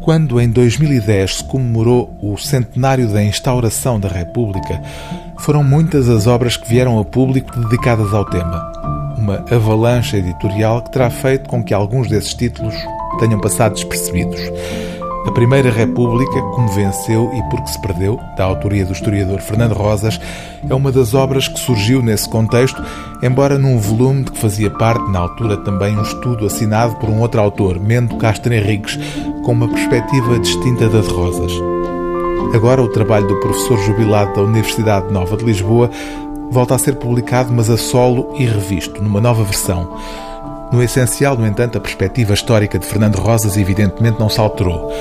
Quando em 2010 se comemorou o centenário da instauração da República, foram muitas as obras que vieram a público dedicadas ao tema. Uma avalanche editorial que terá feito com que alguns desses títulos tenham passado despercebidos. A Primeira República, como venceu e porque se perdeu, da autoria do historiador Fernando Rosas, é uma das obras que surgiu nesse contexto, embora num volume de que fazia parte, na altura, também um estudo assinado por um outro autor, Mendo Castro Henriques, com uma perspectiva distinta da de Rosas. Agora, o trabalho do professor jubilado da Universidade Nova de Lisboa volta a ser publicado, mas a solo e revisto, numa nova versão. No essencial, no entanto, a perspectiva histórica de Fernando Rosas evidentemente não se alterou.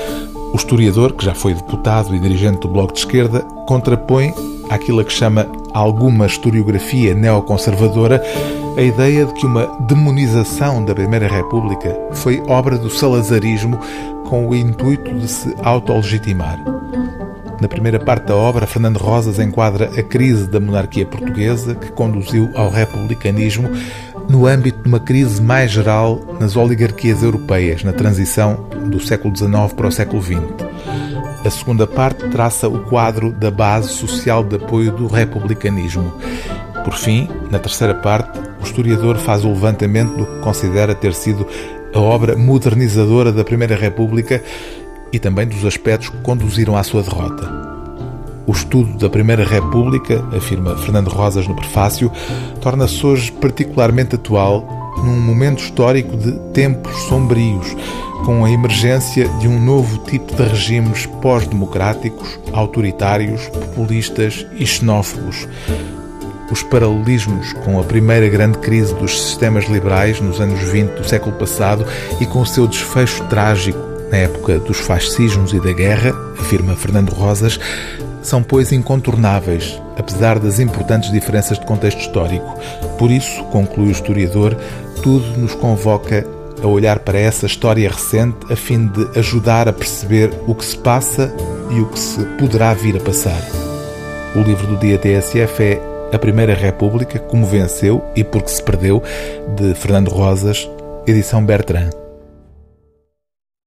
O historiador, que já foi deputado e dirigente do Bloco de Esquerda, contrapõe àquilo que chama alguma historiografia neoconservadora a ideia de que uma demonização da Primeira República foi obra do salazarismo com o intuito de se autolegitimar. Na primeira parte da obra, Fernando Rosas enquadra a crise da monarquia portuguesa que conduziu ao republicanismo no âmbito de uma crise mais geral nas oligarquias europeias, na transição do século XIX para o século XX. A segunda parte traça o quadro da base social de apoio do republicanismo. Por fim, na terceira parte, o historiador faz o levantamento do que considera ter sido a obra modernizadora da Primeira República e também dos aspectos que conduziram à sua derrota. O estudo da Primeira República, afirma Fernando Rosas no prefácio, torna-se hoje particularmente atual num momento histórico de tempos sombrios, com a emergência de um novo tipo de regimes pós-democráticos, autoritários, populistas e xenófobos. Os paralelismos com a primeira grande crise dos sistemas liberais nos anos 20 do século passado e com o seu desfecho trágico na época dos fascismos e da guerra, afirma Fernando Rosas, são, pois, incontornáveis, apesar das importantes diferenças de contexto histórico. Por isso, conclui o historiador, tudo nos convoca a olhar para essa história recente a fim de ajudar a perceber o que se passa e o que se poderá vir a passar. O livro do dia TSF é A Primeira República, como venceu e porque se perdeu, de Fernando Rosas, edição Bertrand.